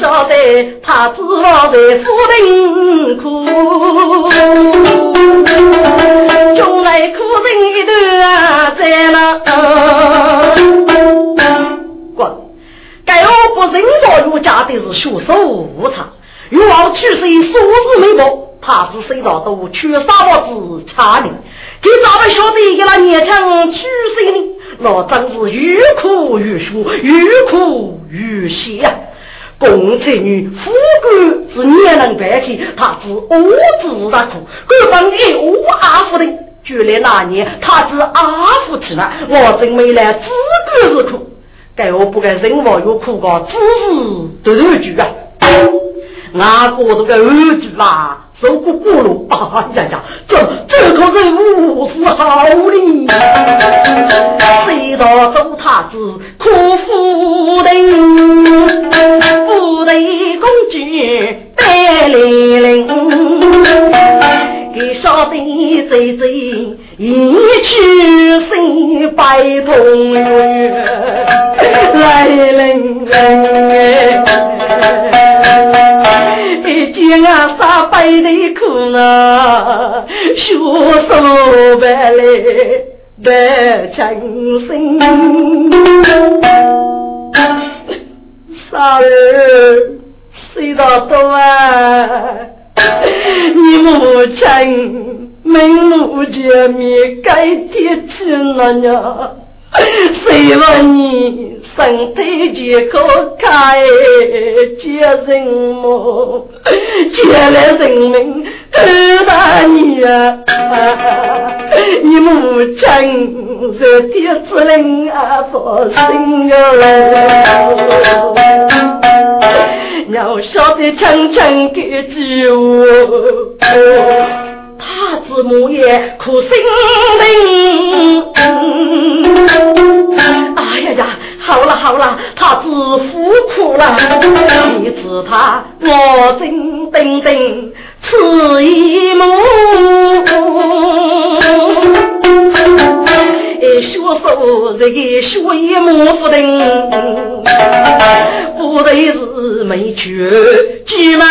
晓得他知道在府庭苦，将来苦人一段在那。滚！该我不认我有家的是学手无常，欲望去世数日没过，他是谁道都缺少我子差的，给咱们晓得给那年轻去世呢？那真是愈苦愈疏，愈苦愈喜呀！公才女富贵是年能白去，他是无子的苦，各方一无阿福的。就连那年他是阿福去了，我真没来资格是苦，该我不该人我有苦过，只是都是句啊！那过都个儿子啦。走过过路，啊呀呀，这这可是无事好哩！谁道周太子苦夫人，不得公举白玲玲，给小弟走走，一去心白同月，来玲玲。见啊，三百的苦啊，血手白来白情深。傻儿睡到多啊，你母亲明路见面该天亲了呢。谁问你身体健康开接人么？接来人民二大你啊！你母亲热天之冷啊，发心啊！要晓得轻轻给救我。他子母也苦心灵。哎呀呀，好了好了，他子夫苦了。你知他我真等等此一幕。学手这个学一模糊的，不得是没娶举门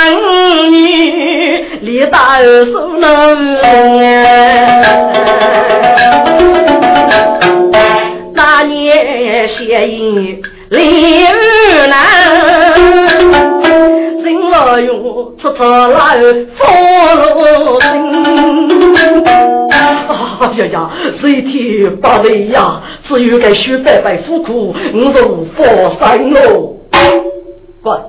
女，李大儿手能那年写意李二难，人老用出出来风露心。哎呀呀，谁天不雷呀？只有该须白白苦苦，我如佛山哦。滚！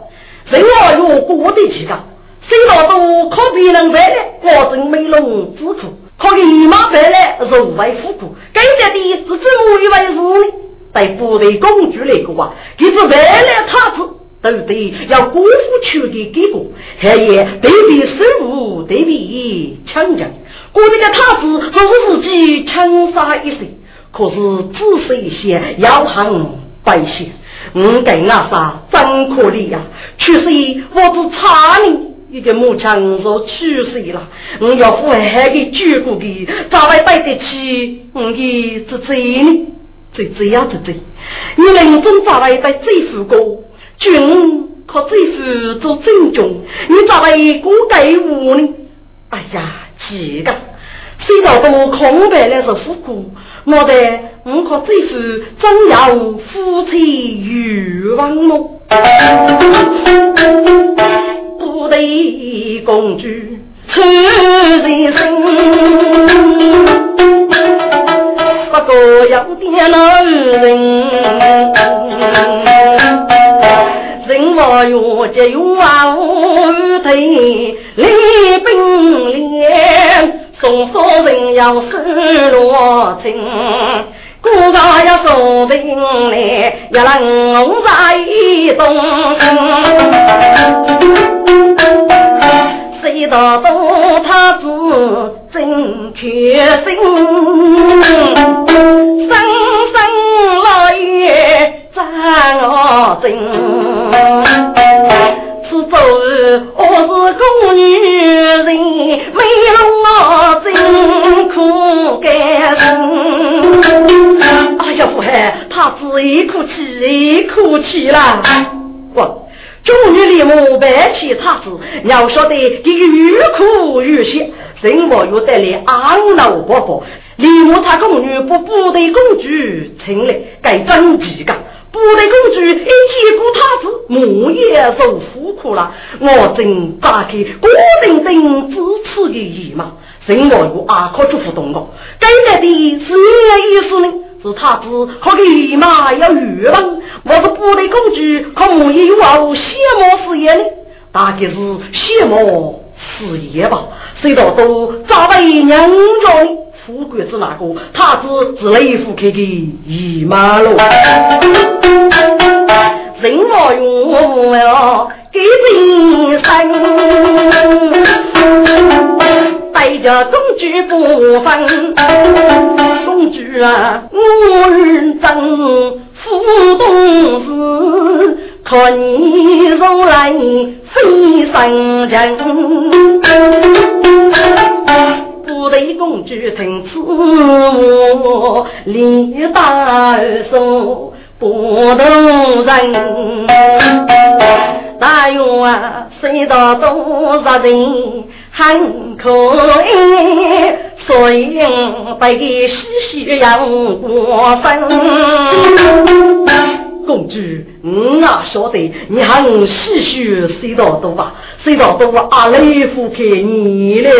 人我有过的气干，谁老多可别人白来，我真没龙之苦，可立马白来如为苦苦。更加的是怎么一回事呢？在部队工具那个啊，给这白来他子，都得？要辜负去的给过，还也对比生物，对比强将。我这个太子做自己轻杀一生，可是只是一些要行百姓，我跟那啥真可怜呀！去世我只差你一个母亲若去世了，我要父还给救过的，咋会对得起我的这罪呢？这这样子罪，你临终咋会在这副过？君可这副做正中，你咋会过给我呢？哎呀！几个，谁道都空白了是夫苦，我的我可这是真要夫妻欲望么？不得公主出人生，不过要点老人，人我越结越无头。李冰莲，送书人要收罗情，孤家要送进来，要让我在东。谁道都他子真缺心，生生老爷赞我真。是走，我是宫女人，为了我真苦干心。哎呀，不海，他只一哭泣，一哭泣啦！我终于连忙我白起差子，要晓得给欲苦欲血，人我又得来昂老伯伯，李木差宫女不部队公主，请来该真几个。部队公主一见过他子，木也受苦苦了。我正打开郭定定支持的意嘛，人我又阿克祝福动我，该来的是你的意思呢？是他子可给马要月望，我是部队公主，可木也有羡慕事业呢？大概是羡慕事业吧，谁道都早为娘着呢？富贵是哪个？他子是雷府开的一马路，人我用了给人生，带着公主不分，公主啊，我认真负东事，可你如来非圣人。不得公主听此话，李大叔不动人。大勇啊，谁道多少人很可爱，所以被喜喜养过生。公主，我啊晓得你很喜许谁道多吧？谁道多阿雷夫给你了。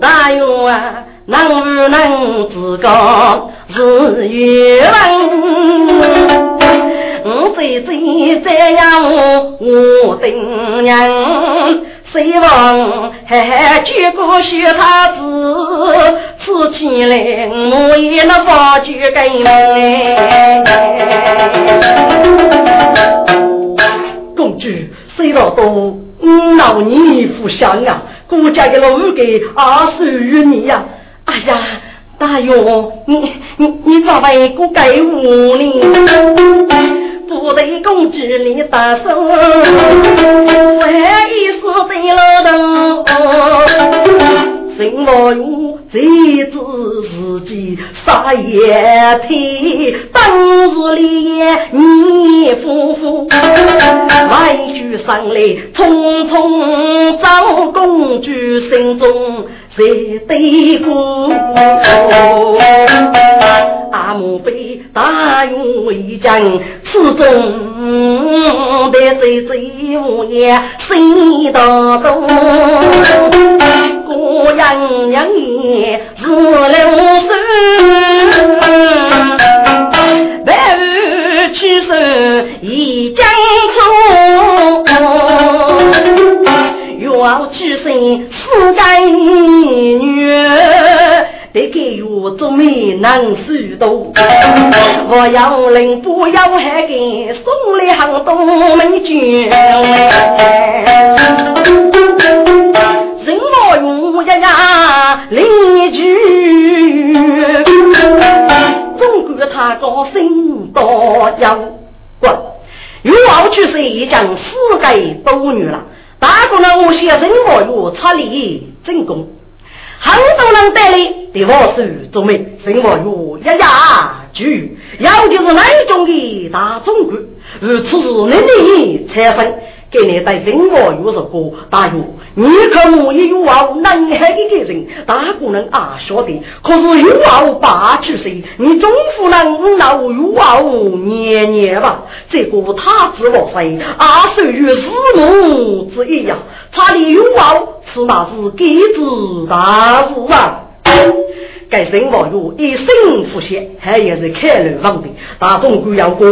大勇啊，能不能自个是冤枉？我最最这样我等娘。希望还举过学他子，此起来我也能发觉根公主，谁道都老你不想啊？国家的老给二十余年呀！哎呀，大勇，你你你咋会不给我呢？不得公主你大手，万一是对了头，什么用？这知自己杀也天，当日里你夫妇外举上来，匆匆找公主心中。在对过，阿母被大勇为将，此中得罪罪无言，心道多。姑娘娘也是六岁，白日去世已将出。要娶生四个女，得给我做媒能许多。我要人不要还给送来很多美眷。人我用一呀邻居，总管他高兴多要滚。要娶生已经四个多女了。大姑娘，我写任何有差力正功，很多人带来的我是做媒，生活有一呀句，要就是那种的大中国，如此是能力产生。给你带生活有是个大药，你可我也有啊，南海的个人，大姑娘啊晓得，可是有啊八十岁，你总不能闹有啊年年吧？这个他知我谁？二十与四母之一呀，他的有啊是那是给子大事啊！该生活有一生福险，还也是开路方的，大中国要过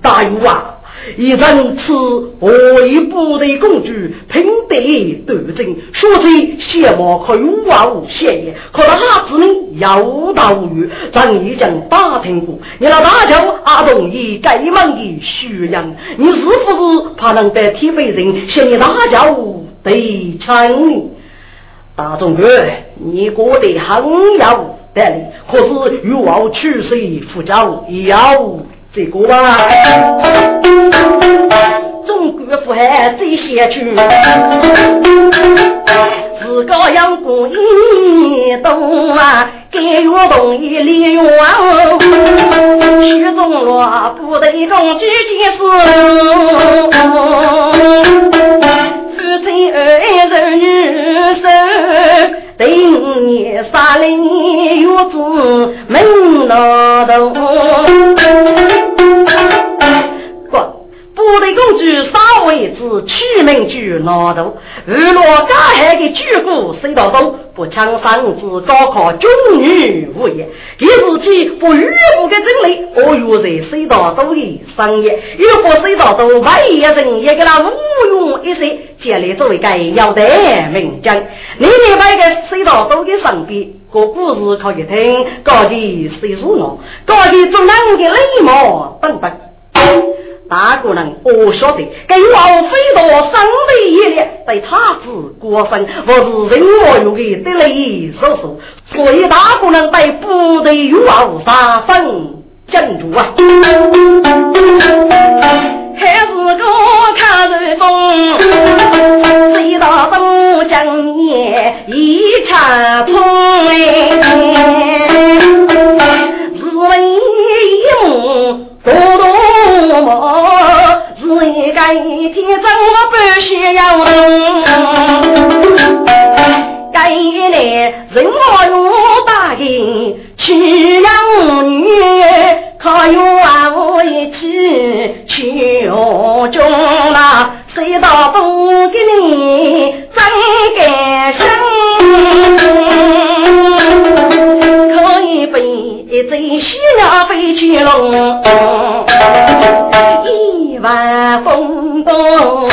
大有啊！一人此为部队公主，平得斗争，说起羡慕可有话无闲言，可他子呢有道无语，咱已经打听过，你那大舅阿同意该门的虚养，你是不是怕能得体会人向你大舅对称呢？大总哥，你过得很有道理，可是欲望取舍复杂，要。这个吧，中国富海最先去，自高阳过一年冬啊，甘愿同意利用，中落部队中举起手，夫妻爱人女手。第五年，三零月子门老头，部部队共举位子取名就老头，二罗家还。举国谁道多？不抢上子高考中女无业，一日起不语不的真理，我约在谁道多的商业，如果谁道多万一人也给他无用一些，建立作为该要的名将。你明白个谁道多的身边，个故事可以听，高的谁入脑，高的做人的礼貌等等。大姑娘，我晓得，给王妃多生的一列，对他是过分，我是人我有的得雷叔叔，所以大姑娘对部队有王三分珍珠啊。还是个看日风，谁道东江夜一场风哎，日为一梦。一天真我不需要该来人我用大银娶养女，可愿我一起去中啦？谁道不给你真感生？可以被。一阵喜鸟飞去龙，晚风动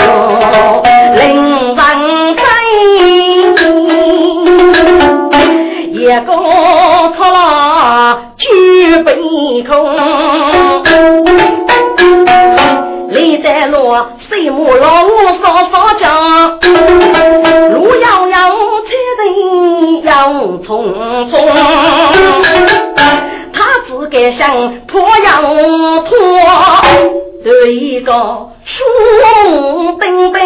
林上飞，一个错了举杯空，李在罗水木老嫂嫂讲，路遥遥，车人又匆匆。他只敢想破羊脱，对一个树登登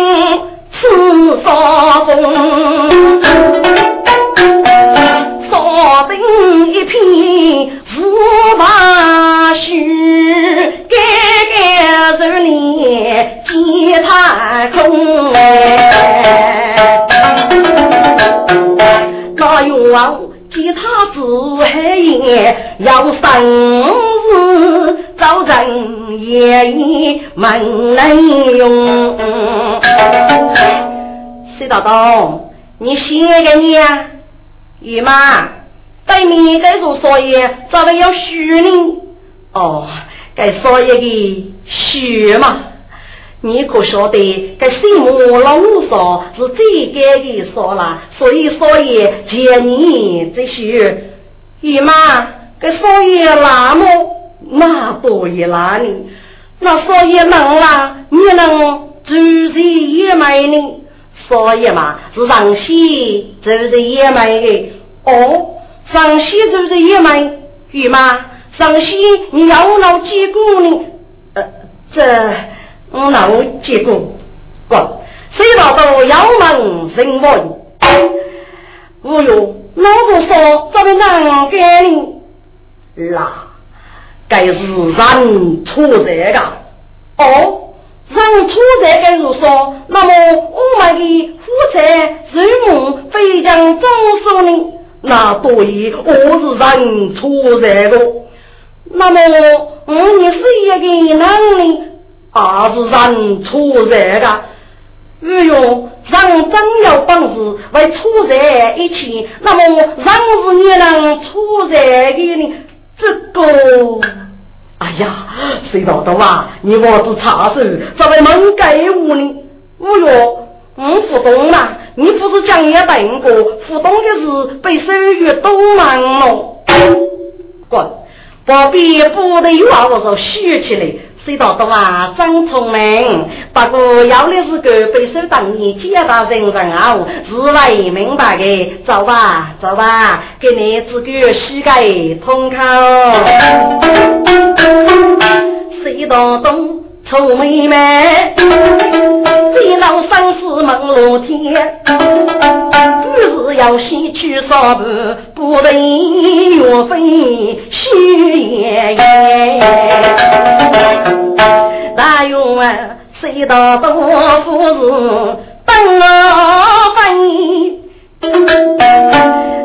刺少风，少登一片是把须，盖盖手里吉他空哎，那用。其他子还也要生日，早晨夜夜门来用。谁大东，你写给你啊？姨妈，对面该做少爷，咋个要许呢？哦，该少爷的许嘛。你可晓得，这西木老少是最该的少了，所以少爷见你这些，姨妈，这少爷那么那多一拉呢？那少爷能啦，你能就是也买呢？少爷嘛是上西就是也买的哦，上西就是也买，姨妈上西你要老几个呢？呃，这。我那我结果，滚！谁道都要门人问，哎哟，老子说这个难给你啦，该是人出这个哦，人出这个如说，那么我们的夫妻日母非将总数呢？那对，我是人出这个，那么我你是一个男的。还是人出在的，哎呦，人真有本事为出在一起，那么人是你能出在给你这个。哎呀，谁道的啊？你我是插手，怎么能给我呢？哎呦，我不懂啦！你不是讲也等过，不懂的是被手语都忙了。滚！不必不得有话我说学起来。谁道的啊，真聪明！不过要的是个背手当你见到人人啊，是为明白的。走吧，走吧，给你这个膝盖通口。谁道东？臭妹妹，这老生死梦露天，不是要先去烧布，不得岳飞虚言言。大愿谁道多夫人等我飞？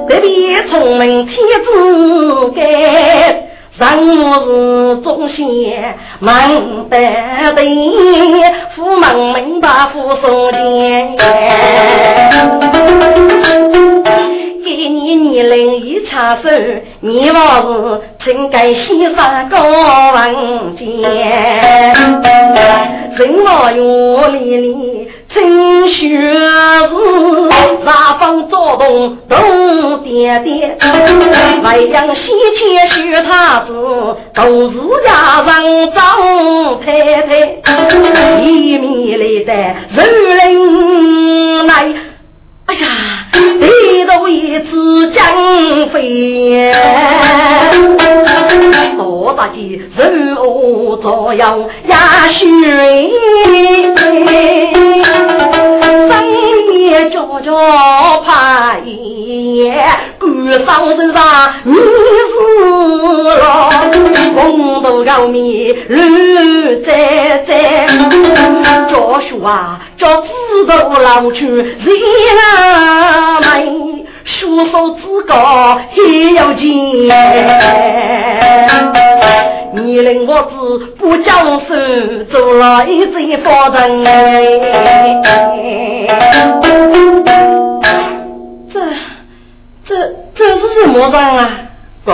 得必聪明天子该。人是忠心，门得定，父门明白父所见。给你年龄一插手，你往是请该先生高文见。人老院里里。真学是八方躁动动点点，外将西迁学他子，都是家人张太太，一面来的人人来，哎呀，低头一次将飞，多大的人物照耀呀水。叫怕爷，官上身上你是老，红豆高米绿在在，叫书啊叫知道老去人美，书手自高还要紧。你令我子不将手，做了一贼夫人。这、这、这是什么人啊？不，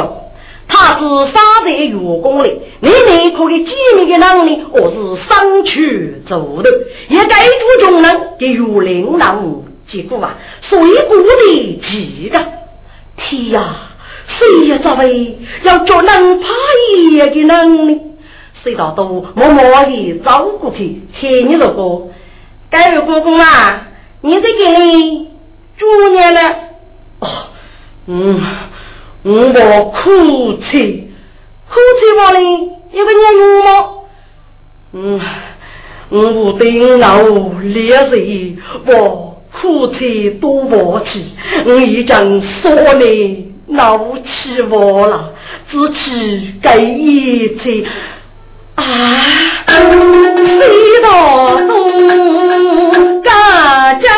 他是沙在员工里，你你可以机密的能力，我是上去走的，也该注重人给有领导结果啊，所以鼓励几个，天呀！谁也作为要做能怕爷的能力，谁道都默默的照顾去，黑你了个，该位公公啊，你在给你猪年了？哦，嗯，我哭泣，哭泣我嘞，有个年有吗？嗯，我顶老烈日，我哭泣多不起，我已经说了。老起我了，只起给一次啊！谁道东家将，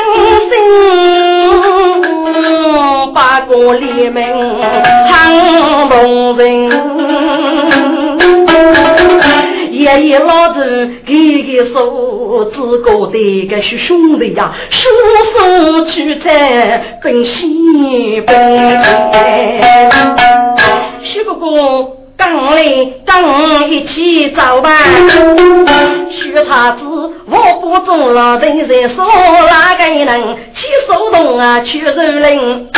八个联名喊动人。爷爷老子给给手，自个的个是兄弟呀，双手去在奔西北。徐哥哥，跟来跟我一起走吧。徐太子，我不做了，人在说哪个人去手动啊，去肉人。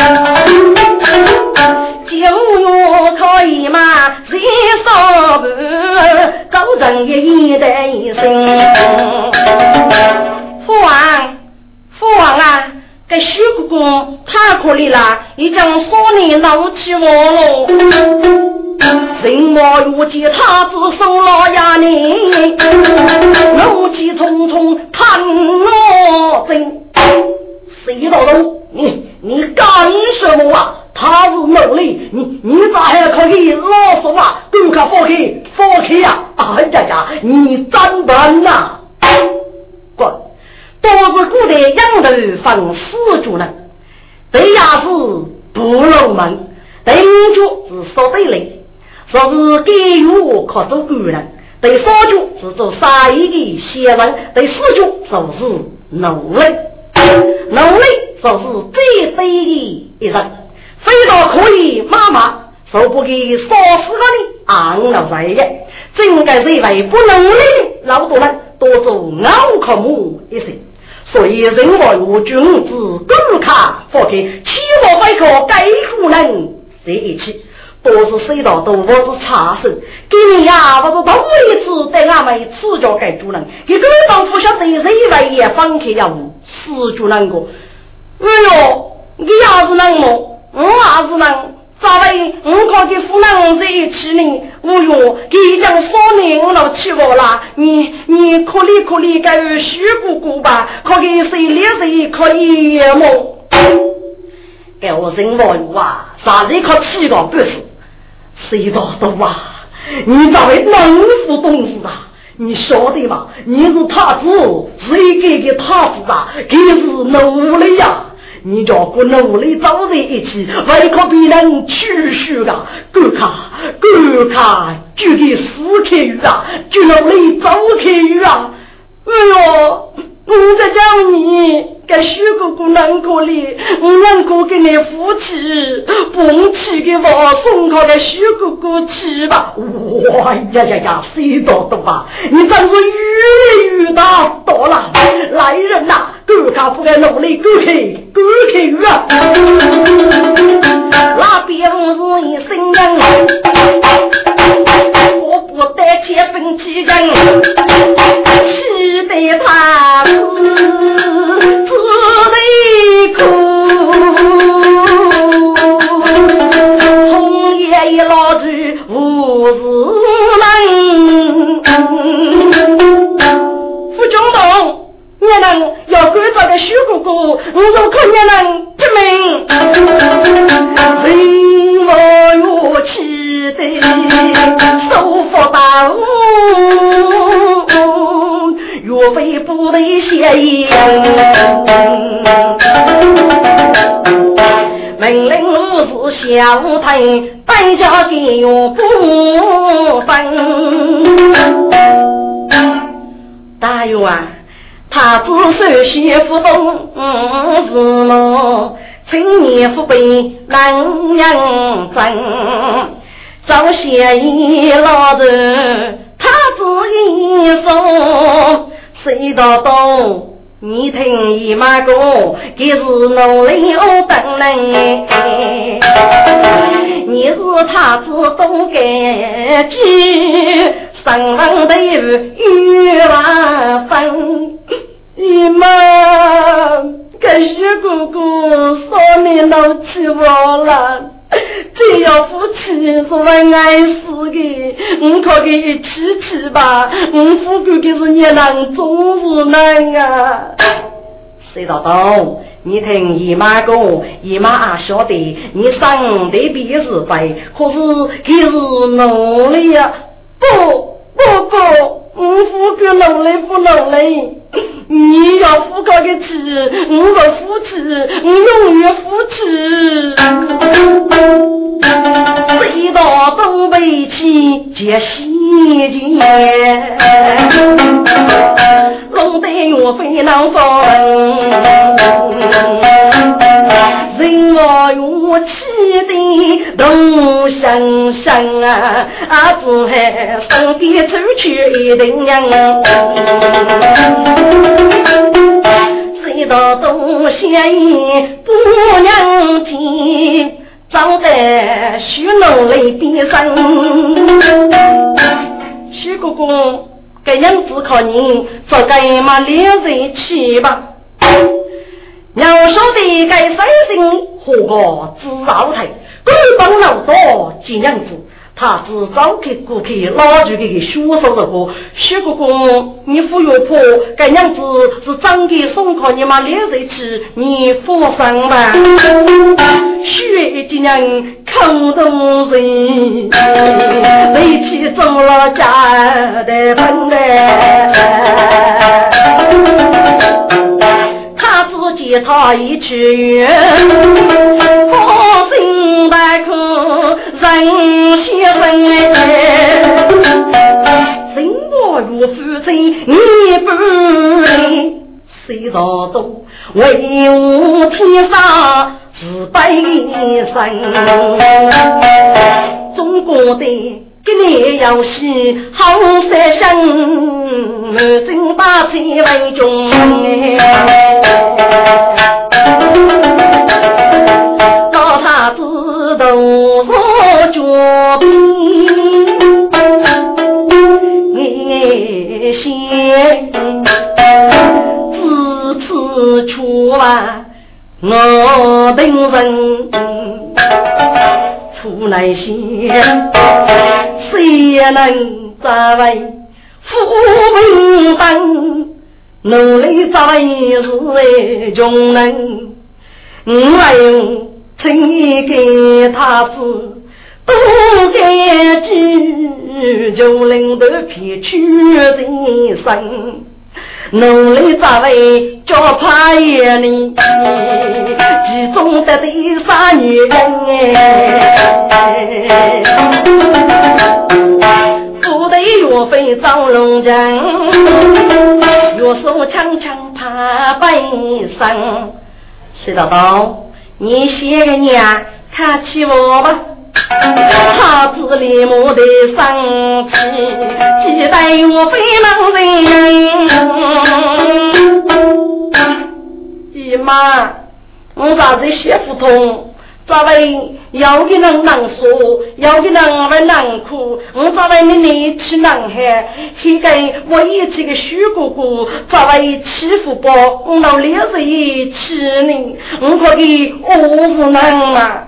九月可以吗？谁少不？高人一言的一声。父王，父王啊，给徐姑姑太可怜了，已经说你闹起我了。人马如见他子受了呀，你怒气冲冲看我真。谁道东？你你干什么啊？他是奴隶，你你咋还可以老实话？都可放开放开呀！哎呀呀，你真笨呐！滚！都是古代养头放死主人，对呀是不入门，对主是说对嘞，说是给予可做官人，对少主是做生意的闲人，对四主就是奴隶，奴隶就是最卑的一人。非到可以，妈妈受不给烧死个你昂了在也，真该认为不能力的老多人多做脑壳木一些，所以人外有君子公卡放开，起码外可该户人在一起，都是谁道都我是差生，给你呀，我是头一次对俺们赐教给主人，给对方不晓得认为也放开要死主人个，哎呦，你要是能么？我儿子能，作为？我家的夫人在一起呢？我哟，给讲少年我老气我了。你你可怜可怜个徐姑姑吧，可给谁脸谁可以么？给我人话有啊，啥人可气个不是？谁道的啊？你咋会能副东西啊？你晓得吗？你是太子，谁给的太子啊？给是奴隶呀？你叫我努力走在一起，为可别人取书啊！赶快，赶快，就给死开鱼啊！就努力走开鱼啊！哎呦，我在叫你。给徐哥哥难过哩，我难过给你夫妻，不去给我送他给徐哥哥去吧。哇呀呀呀，谁多多吧？你真是越来越大多了，来人呐，赶快不该努力，赶快赶快啊！那边是一声人，我不带钱分起人，气得他死。泪哭，从夜一老去无事能。副总统，你能要赶着个徐姑姑，我若可你能拼命，人我要气得岳飞不得谢言，命令武士相配，百家的有不分。大元，他只手写不动字幕，青年父辈难养真，早先一老子，他子一说。谁道东？你听姨妈讲，给是努力我等人。你是他子东干句，上房的玉兰分。姨妈，跟徐姑姑说你闹起我了。这要夫妻是万爱死的，我可给一起去吧。我夫哥的是你人，总是难啊。谁道道？你听姨妈讲，姨妈也晓得你生的必是白，可是可是努力呀？不不不。我夫哥努力不努力？你要夫哥的气，我的夫妻，我永远夫妻。谁道东北去接西钱？弄得我非难分。人我勇气的同心心啊，啊，只还身边出去一定人。谁道东县一姑娘亲，长在许努力边上。许哥哥，这样子靠你，做该嘛两人去吧。要晓得该三心何个知道台，官帮老多几样子。他只早给顾客拉住给学手这个，徐哥哥，你不要破，这样子是长给送考你妈两岁去，你放心吧。学几人看动人，为起做了家的本来。他一去远，好心百口人先生哎，心如负罪你不理，谁道都为我天上是百生，中国的。给你要戏好三生，满身把钱为中到他自动我脚边，爱心自此出来我等人出来先。谁能作为富民党？努力作为是为穷人。我有情义给他子，不该去就领得撇去人生。努力咋为叫怕爷呢？其中的第三女人哎，不得岳飞张龙江，岳手枪枪怕背上。徐道道，你写个娘看起我吧。他子立马的生气，期待我非能人。姨妈，我咋子写不通？咋为有的人难说，有的人会难哭。我咋为你力气难喊？现在我一起个徐哥哥，咋为欺负不？我老脸子一气呢？我可以何是能嘛？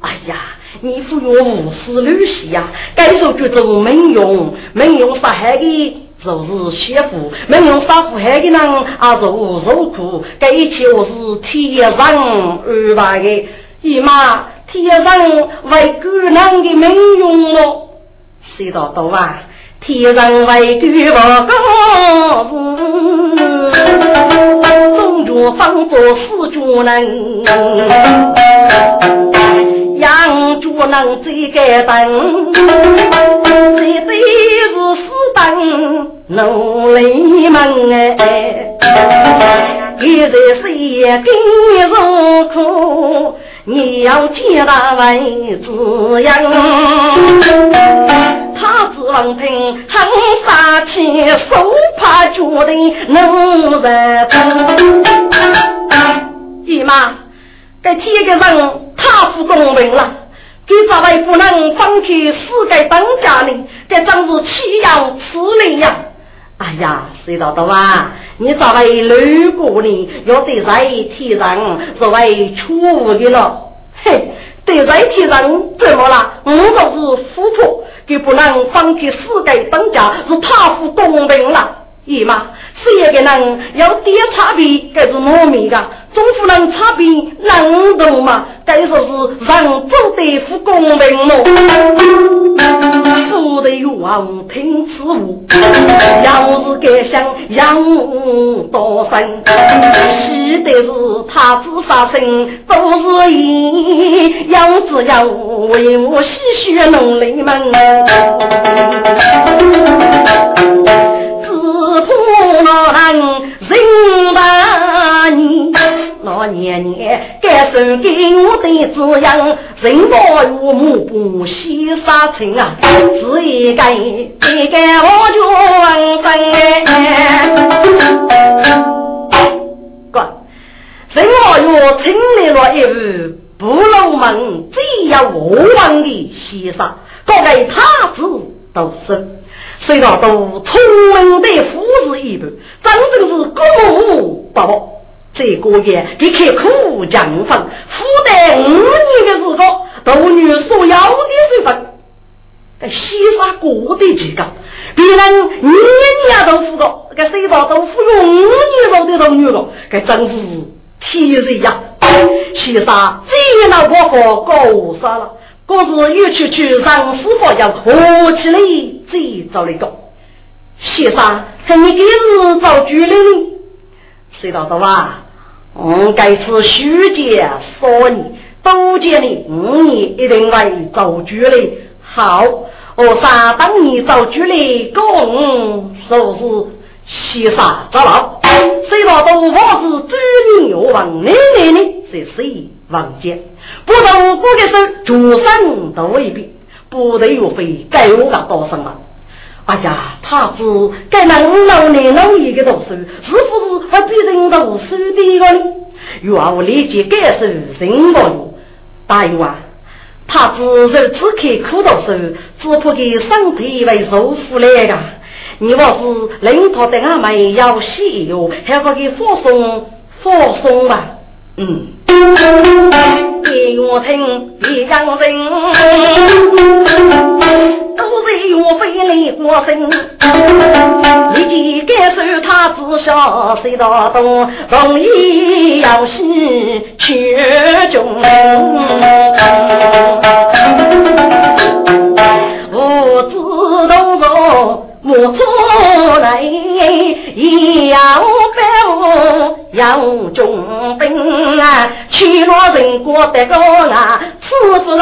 哎呀，你不用胡思乱想呀！该说就做没用，没用杀害的，就是媳妇；没用杀父害的人，啊，就受苦。该一切我是天上安排的，姨妈，天上为姑娘的没用哦。谁道道啊？天上为官不公事，中脚方做四脚人。杨主能最敢等，绝对是死等奴隶们哎！现在谁给你受苦？你要接他为子养。他只能听很杀气，手怕脚的奴人。姨妈。该天个人太不公平了，给咋位不能放弃世界当家呢？这真是岂有此理呀！哎呀，谁道道啊？你这位路过呢？要对在天上作为错误的了。嘿，对在天上怎么了？我就是富婆，就不能放弃世界当家，是太不公平了。姨妈，谁也个人要点差别，该是糯米的，总不能差别能懂嘛？该说是人走得不公平喽。富得王听此话，要是该想养多生，喜的是他子杀生都是义，要只要为我洗血农民们。老人人大年，老年年该受给我的滋养，人保有母不惜杀亲啊，只一个一个我就分哥，人保有成立了一户不老门，只要我王的西沙，各位他子都是。虽然都聪明的富士一般，真正是国母宝宝。这个月给开苦讲分，富得五年的时候，都女所要的水分。这西沙过得极高，别人年年都富过，这水稻都富有五年后的都女了，这真是天人呀！西沙最老婆婆高杀了。可是又去去让师傅要活起来，最早的个先生，看你给是造主了呢？谁道说哇？我该是虚姐说你，多见你五年一定会造主了。好，我三当你造主了，公说是先生找了。谁道都我是主你王奶奶呢？是谁？王杰，不同国的手，主生都未必，不得岳飞该我个多生了。哎呀，他子该能老年老一个读书，是不是还比人读书的个呢？岳我理解该是人不有大有啊，他子如此刻苦读书，只怕给身体为受苦来个。你若是领导的俺们要西哟，还可以放松放松吧。嗯，给我听，别讲人，都是我非礼过身。立即感受他自小谁道东，容易要西去中。我自动作。我出来要百要重兵啊，去了人过得高啊，此夫人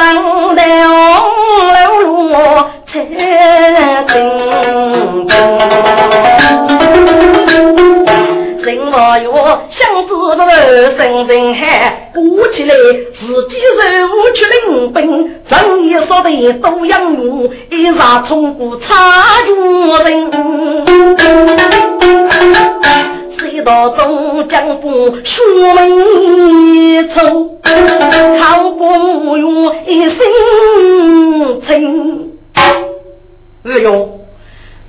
来红楼路才正人莫哟，想知不生人海，鼓起来自己任务去领，都养我，一杀冲过差军人。谁道中将不书眉愁，考过木用一身情。哎呦，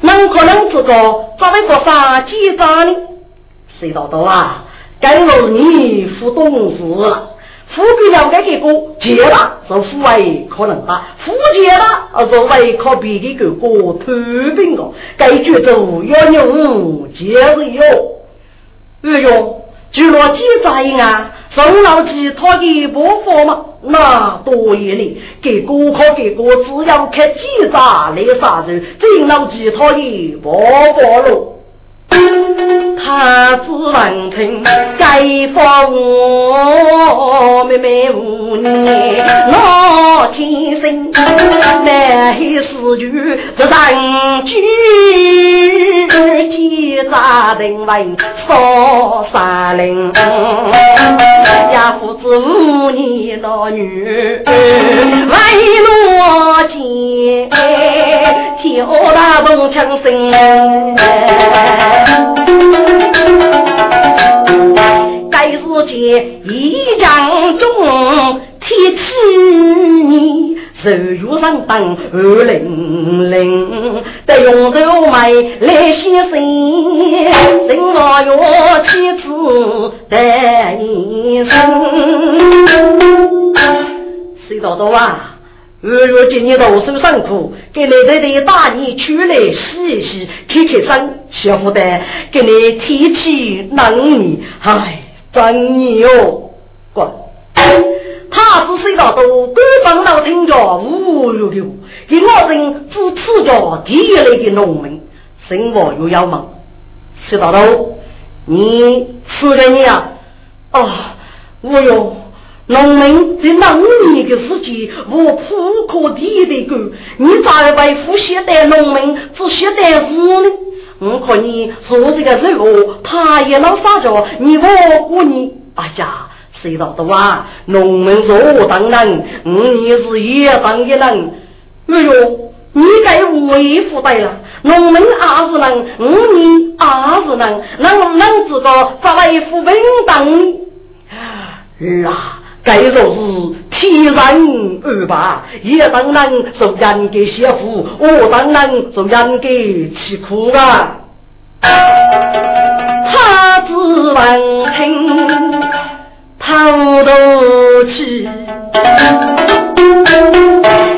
能可能这个作为个杀鸡渣呢？谁道道啊？该我你副董事，副笔了解结果，结了是副为可能吧？副结了是为可别的个个头病哦。该举走要牛接着哟。哎呦，就若记载啊，宋老吉他的不法嘛，那多一哩。给哥靠给过，只要看记载来啥子，真老吉他的不法喽。他只闻听街坊妹妹无念，老天生难黑四句这人句，几扎人为少三零，呀父子五年老女为罗间，跳大动枪声。该是见一将中提起你，手如上当二零零，得用手买来写信，人我要妻子带一生，谁道道啊？二月今年读书辛苦，给奶奶的大衣取来洗一洗，开开身，小福的给你提起冷你，唉，真你哦，滚！他是谁道都官方老听着无如流，给我人支持着第一类的农民，生活又要忙，谁道都你吃了你啊？哦，我哟。农民在农年的时节，无铺可地的干，你咋为富现代农民做现代事呢？我看你做这个任务，他也能撒娇，你我过你。哎呀，谁道的啊？农民说当然，我你是也当一人。哎呦，你该为富代了。农民也是人，我你也是人，能能这个咋为富平等？儿啊！该若是天人二八，也当然做人给媳妇，我当然做人给吃苦啊。他只闻听头都去，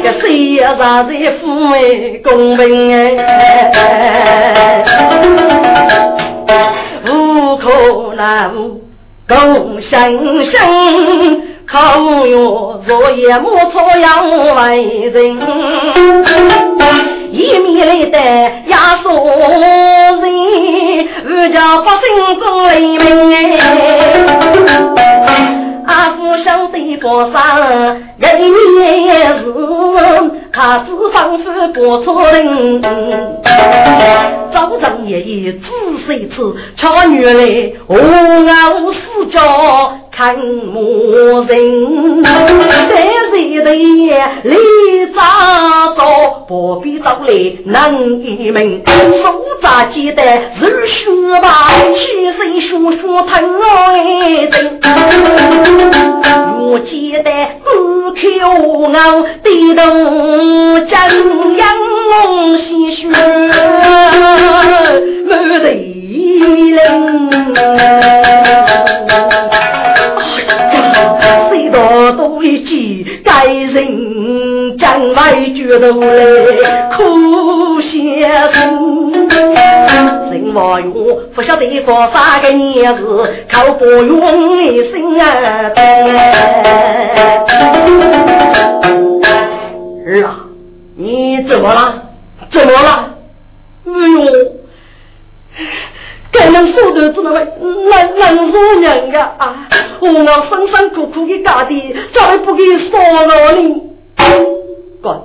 这谁也啥子父为公平哎，无可奈何共生生。靠哟，若也莫错养为人，一面来的压缩人，二家百姓做为民哎。阿父想对佛上，人也是，他只仿佛不错人。早上爷爷仔细吃，巧女来我熬四角看牧人。在谁的夜里早早，不必早来能一门。手扎鸡蛋是血吧，七岁叔叔疼爱人。我记得不口傲，低头将阳梦细说，没得人。谁道多一句，该人将来觉得来苦些生。我用不晓得过啥个年子，靠不用一生啊！儿啊，你怎么了？怎么了？哎呦，该儿子们会能能做人个啊！我们辛辛苦苦的家的，咋会不给烧了呢？哥，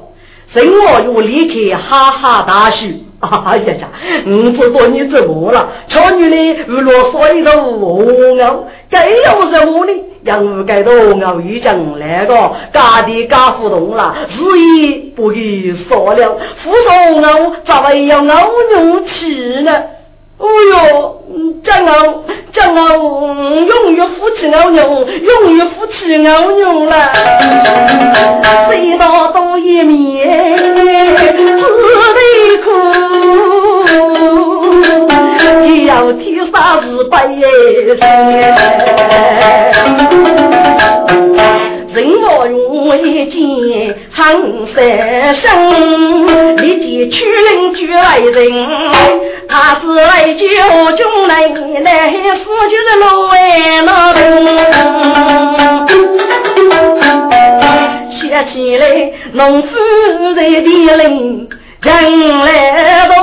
生我又离开哈哈大树。哎呀呀，我知道你怎么了？瞧你呢，如落水都无牛，该有什么呢？养该多牛已经那个家的家互动了，日夜不给烧了，扶上牛咋会要牛牛吃呢？哦哟，这牛这牛永远夫妻牛牛，永远夫妻牛牛了，谁道多一面只得哭，要天杀日白人我用一见恨三生，立即取人举来人。他是来救军来，来死就是路外老兵。想起来农夫在地里，人来动，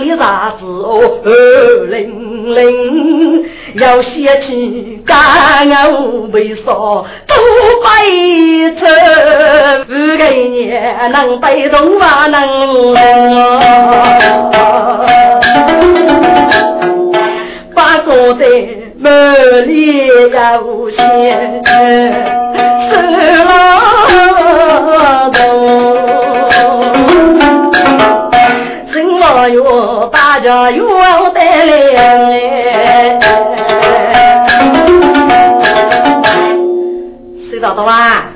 立啥子哦？二零零，要想起干我为啥都白头？不给你能被动啊能啊？八个在门里要先收了头，哟？大家又得来，谁找到啊？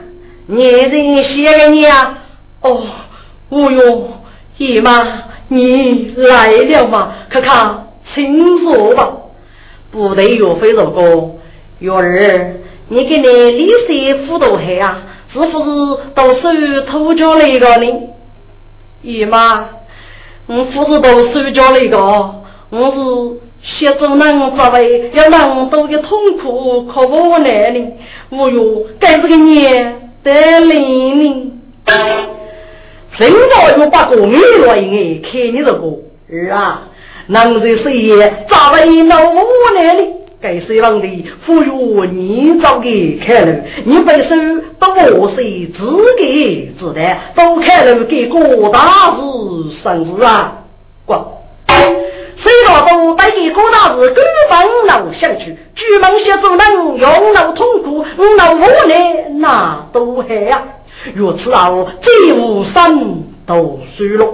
你人写给你啊？哦，哦哟，姨妈。你来了吗？看看，请说吧。不得岳飞如歌，月儿，你给你李师傅都黑啊？是不是都是偷家那个呢？姨妈，我不是都收家那个，我是写作人作为要那么多的痛苦可无奈呢。我哟，该是个年得零呢。真我有把个米来哎，看你这个儿啊，能在事业咋为那么难呢？该谁让的赋予你早给看了，你本身不我是自给自得，都看了给个大事生事啊！过，谁道都带给个大事根本闹想去，举梦写作能用闹痛苦，闹无奈那都害呀！如此后，这无三都输了。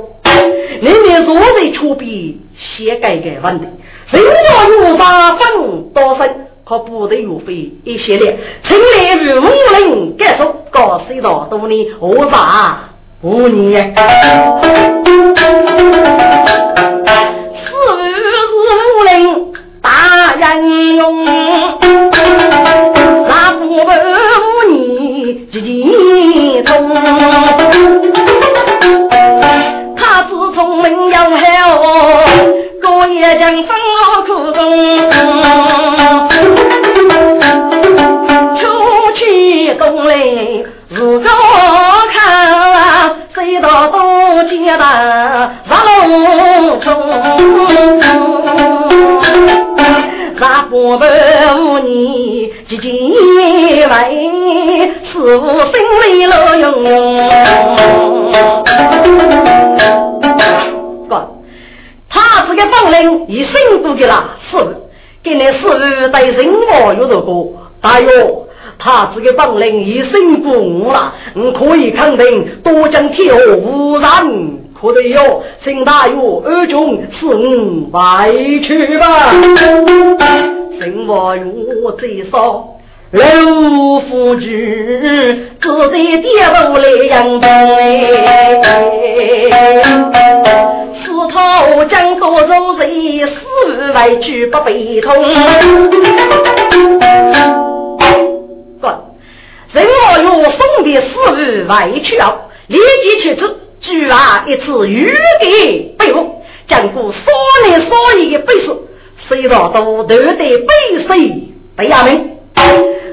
你们若在出笔写改革问题，人家有啥分多生，可不得有费一些列。请来与五人感受，告谁道多呢？何啥五年？四五人大人用，那不五年自己。他将分我苦衷。出去冬来如个看，谁道都见得杀龙冲。那不白无你几几位，师傅心里乐融融。哥，他这个本领已胜过给了师傅，给你师傅带人我有这个，大哟，他这个本领已胜过我了，我可以肯定，多将天下无人。可得哟，请大约二中是五外去吧。请我有最少老夫君，只得跌落来阳台。四头将多肉贼，四外去不悲痛。人我有送的死外去了，立即去之。举啊一次玉的背后，将故少年少爷的背书，谁道都都得背谁背下名。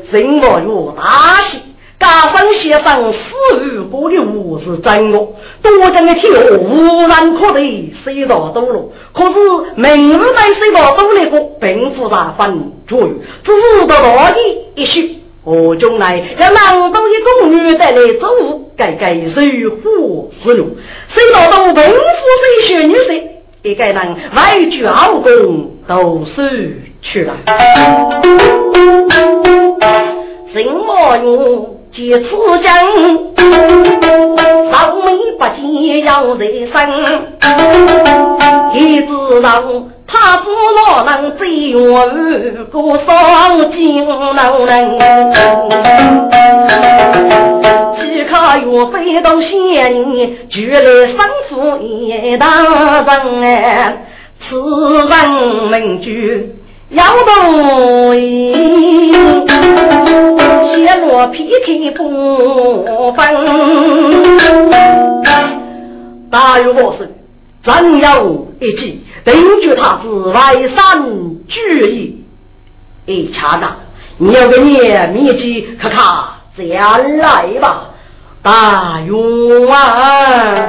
人我有大喜，该大生先生死于过的物是真的，多讲的天下无人可得，谁道多了？可是明日来谁道多了个，并复杂分主意，只是到大的一许。我将来要忙到一宫女带来走，该该谁虎之路？谁道多贫富谁选女婿？一个人外居后宫都是去了。什么用？借此将，少美不见要人生。一知道他不若能追我，过双金能人。岂可岳飞都嫌你，举来生死一大人。此人名句。要动意，揭落皮皮不分。大有我是真有一计，定决他是外山巨义。一恰当，你要个你秘籍，看看再来吧。大勇啊，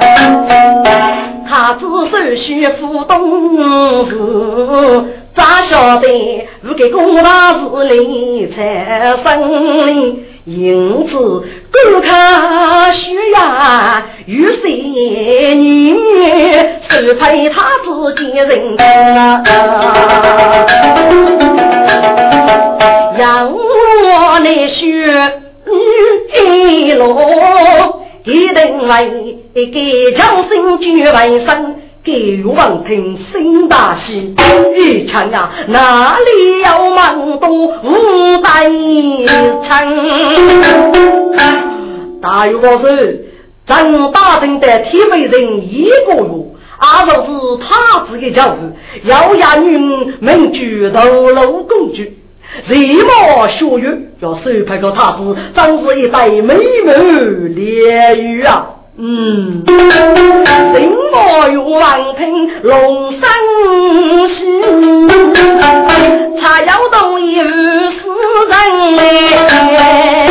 他只是学富东子。咋晓得不给公大事理财生哩？因此观看需要与谁女是配他自己人啊？让我来学女罗，一定为给将心举为生。给王听新大喜，一唱啊，哪里有忙多五百场？大有我是张大人的铁背人一个月，阿若是他自己教育，要押女名举头楼公主，什么学语要收拍个他子，真是一代美美烈女啊！嗯，心莫有望听龙声息，才要动一世人哎，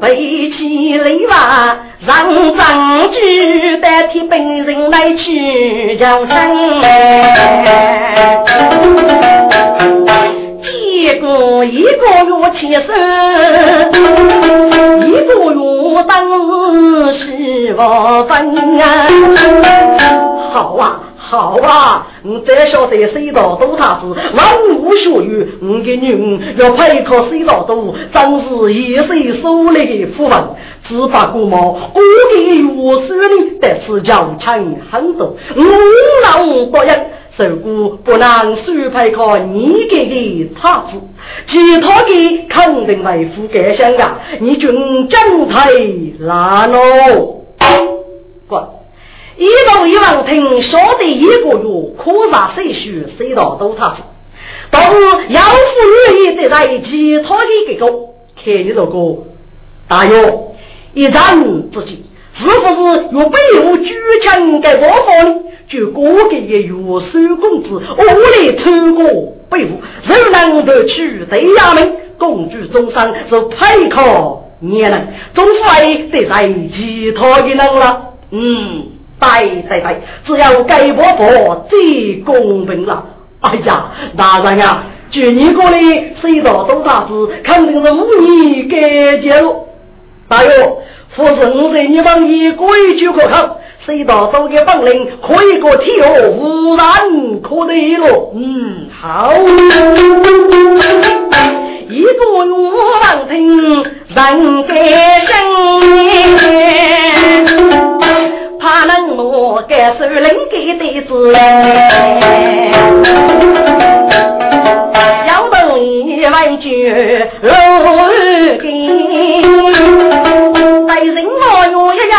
背起雷吧，让张举代替本人来去叫声哎。一个一个月起身，一个月当是我分啊！好啊，好啊！你再晓得谁道多他是万物学语，我给你要配靠谁道多，真是一世受来的福分。只把国毛，我给我手里得此交情很多，我老多人。受过不能输配靠你给的差子，其他的肯定为富盖乡啊！你军真太难喽！滚！一到一望听，晓得一个月可啥谁学谁到都差子，但是要富愿意得在其他的这个，看你这个大约一人之己，是不是有背后举枪给我方呢？就过给的岳守公子，我来穿过背负，人能得取对衙门，公主终身是配靠你人，总会得在其他的人了。嗯，对对对，只要给我佛最公平了。哎呀，大人呀，据你过来，谁道多大子，肯定是无你给介入。大约，佛是我在你们以规矩可靠。谁道走给本领，可以个体哦，无然可得了。嗯，好。一个月望听人该生，怕能我该受人给的子嘞。要等一万句老给。在人我有一样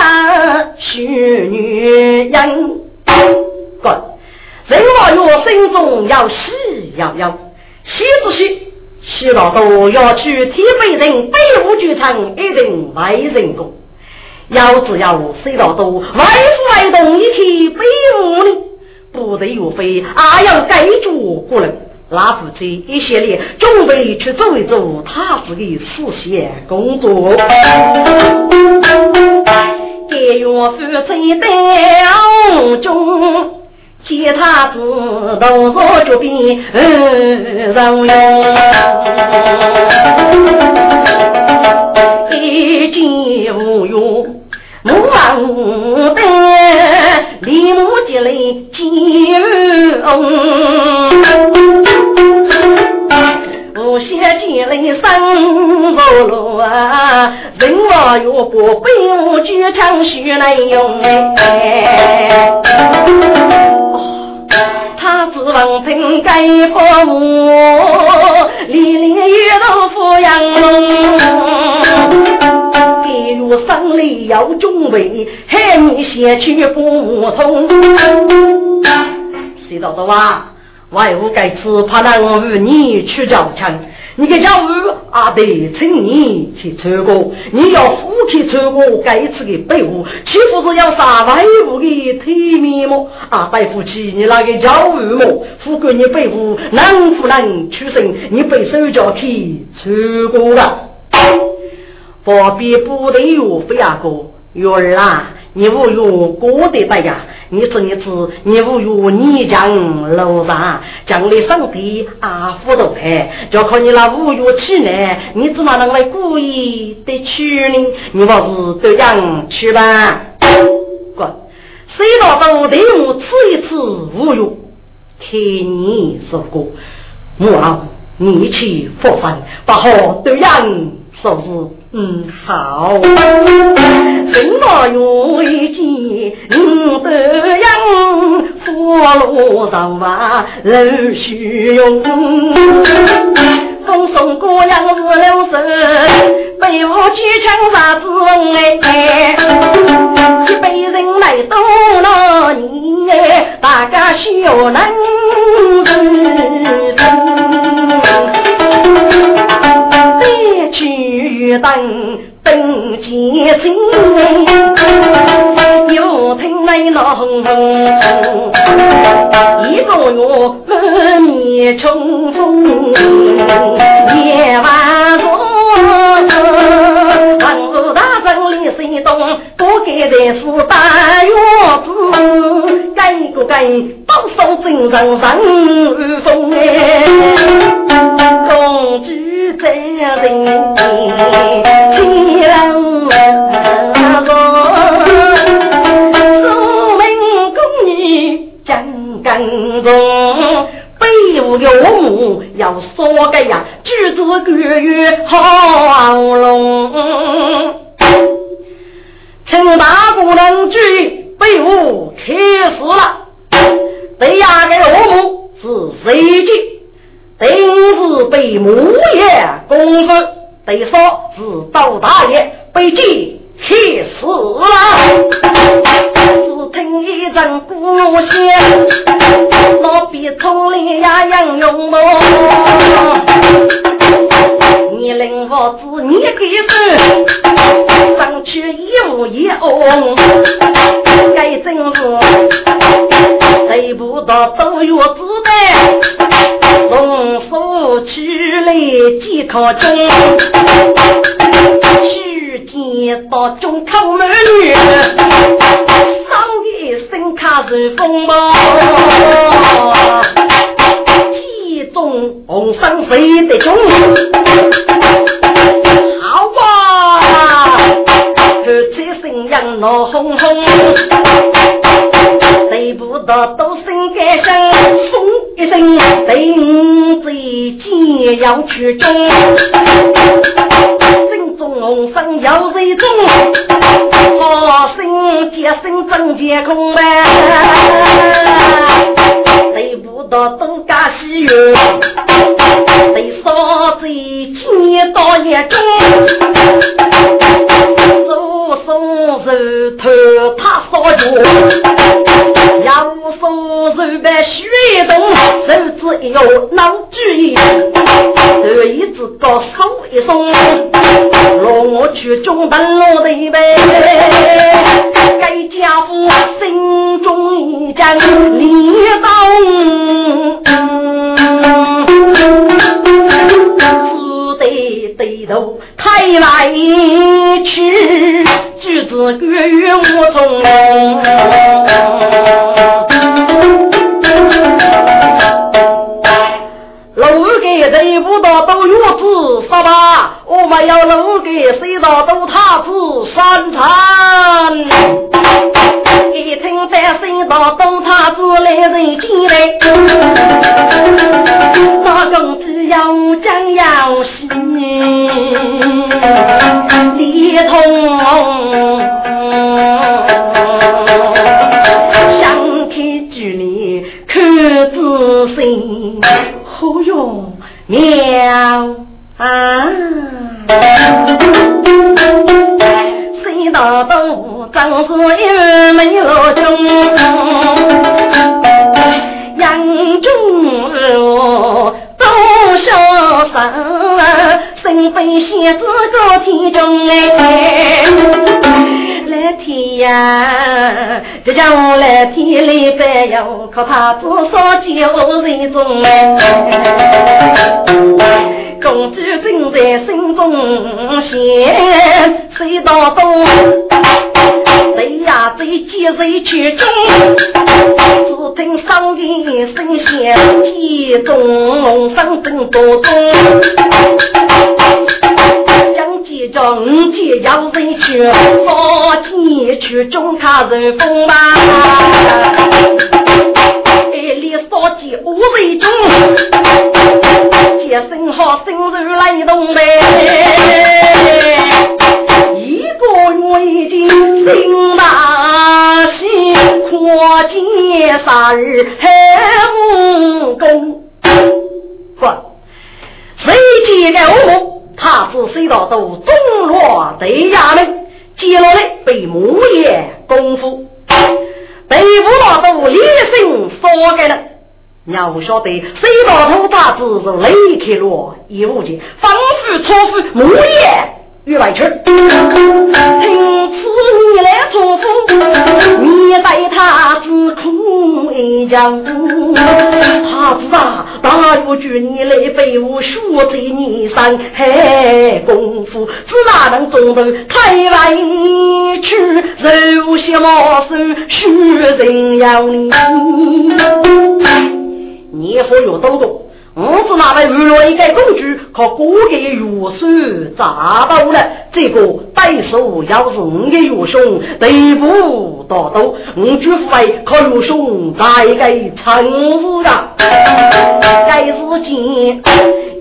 许女人，滚！人我有心中要喜要要喜之喜，喜老多要去天北人北武剧场一定外人工，要只要谁到多外父外动一去北武呢，不得有非，还要盖住不能。拉夫妻一系列准备去做一做他自己实现工作。给岳父在当中，见他子都坐脚边人，一见无用。我望得李母接来接我先接来生不落啊，人我若不被我举枪许来用哎，他指望凭盖父母，里里遇到富养。比如生里要准备，喊你先去不通。谁道的哇？外屋该吃，怕那我与你去交枪。你个家务啊，得请你去抽过。你要夫妻抽过，该吃的被窝，岂不是要杀外屋的体面么？啊，白夫妻，你那个家务么？富贵你被窝能不能出身？你被手脚去抽过了。不必不得有飞阿哥，月儿啊，你无有过得白呀？你知你知，你无有泥浆楼上，将来上帝啊辅导他，就靠你那无有气呢，你怎么能来故意的去呢？你还是这样去吧。滚！谁道都对我吃一次无用，看你说过，我你去佛山，不好这样说是。嗯，好。什么月见五德阳，佛罗上瓦人虚荣。风送过杨子柳神，被我举枪杀子哎。一辈人来到了你，大家笑难忍。去等等见亲，又听来轰轰，一个月满面春风，夜晚坐，唐人大圣李水东，不该在是大院子，该个该保守精神上风哎，公主。在人天人说，苏门公女讲耕种，北吴的我母要说个呀，举子个月好龙，请大姑娘举北吴开始了，北亚的我母是谁的？定是被母爷公子，得说是刀大爷被击气死了。只听一阵鼓响，老比从里呀杨勇猛。你领我子，你给是上去一无一翁，该真是得不到都有子弹，从手取来几颗金，去见到中口美女，上一声卡是风暴。中红生谁的中？好吧，二七声音闹哄哄，谁不到都是，一声，等在见要去中，心中红生要谁中？好生接生真结空呗。得不到东家西院，得烧贼见到一中，手松手头他烧脚，手指一动手指一摇脑子一动一直高手一松让我去中等我的呗。该家父心中一盏绿灯只得头太来去举止跃跃无踪杀吧，我们要楼给谁到都他子三餐。一听百姓到都他子来人进来，那公子要将要死，李通想开距离看仔细。忽悠妙啊！谁道东正是一美罗中，杨中都潇洒，身非仙子高天中哎。来天呀，这叫我来天里白哟，靠他多少酒人中哎。公主正在心中想，谁道东？谁呀谁接谁去中？只听上一声响，急中龙声正多中。一张借要人去，少见去中他人风吧。哎，里少见无人中，接生好生日来动呗。一个月已经心大喜，跨界三日还无功。不，谁接给我？他子虽到都中落对衙门，接落来被木业功夫，被不到都立身所给了。要不晓得谁到头他子是雷克罗一物件，仿佛错付木业。玉外去，听此你来祝福，你待他自苦一将。他子啊，大有句你来陪我学这你山海功夫，只哪能中头太来去，柔些毛手许人要你，你夫有多多。我是拿来娱乐一个工具，靠各个药水砸到了。这个歹手要是我的药兄，对不到到，我就会靠药兄再给称呼呀。该是见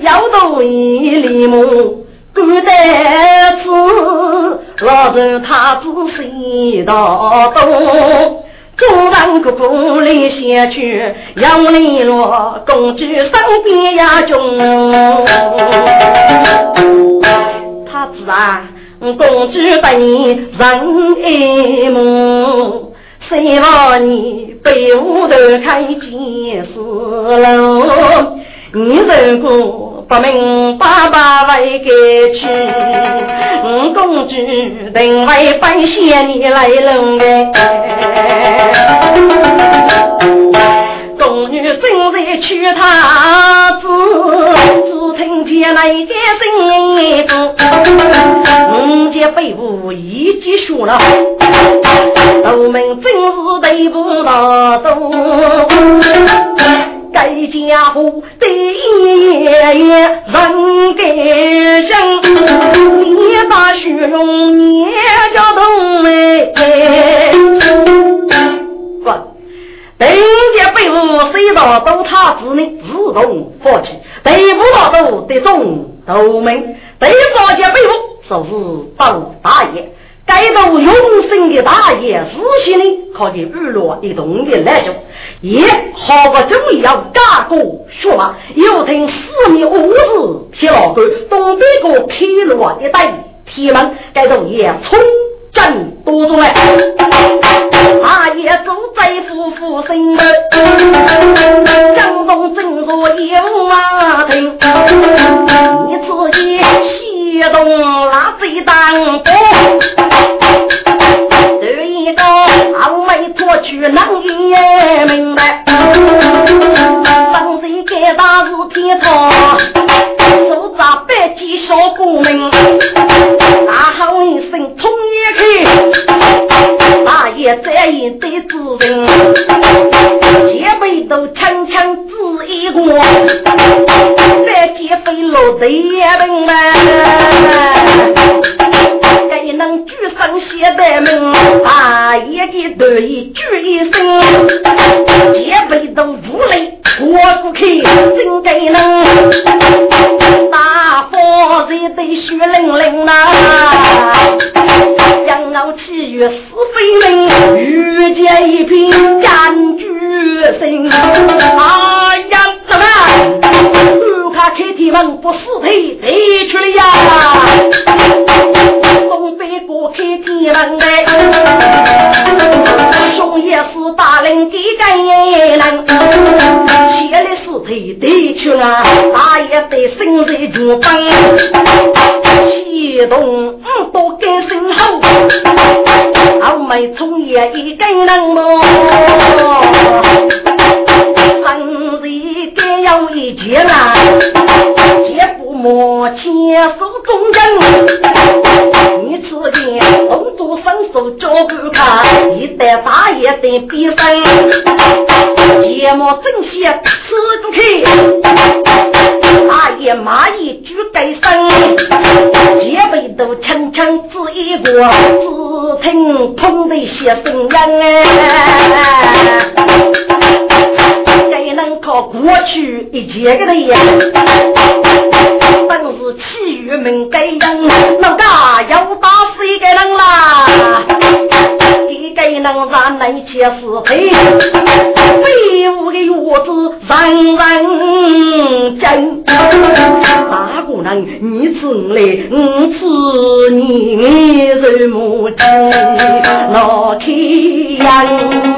要到一里木，孤单子，老人他只谁到东。中上个不里下去，杨丽罗公主身边呀中。太子啊，公主对你人爱慕，希望你背后头开见识喽。你如果不明爸爸为该去，公主定会分谢你来弄哎。宫女正在娶她子，只听见那个声音子，五姐背部一记说了，我们真是对不到都。该家伙的爷爷人该生，你把虚荣捏着动哎。不，人家被我谁到都他子呢，自动放弃，对不到都得送都门，对少家被我说是包大爷。该到永生的大业，事情呢靠的娱乐一动的来着，也好不中意要加个说嘛。又听四面五子铁老官，东北个开罗一带铁门，该到也冲阵多中来。大爷走在夫妇身，江东正若有马听，你自己一动拉贼当东，这一动俺没脱去难以明白，方才该打事天堂，手扎白鸡小姑娘，大吼一声冲一去，大爷这一堆子人，前辈都强强自一个。飞落得门门。谁能举上写的名？大爷的得意举一声，姐辈都无泪过不去，真该能大佛在的血淋淋呐，养老七月是非命，遇见一品占举声，啊，开天门不死腿，退去了呀！东北过开天门哎，兄也是大人给干人，切的死腿退去了，大爷得生在竹帮，启动五多根身后，后妹从也一根人么？中人，你此间动作伸手交给他，一代大爷的必胜，节目正些吃不去，大爷骂一句该生，姐妹都轻轻自一个，只听砰的些声音哎。能靠过去一截个的呀，是气郁门该人，老家要打死一个人啦，一个人让那些是非，废物的院子人人争。大姑娘，你从来我知你什么情？老天呀！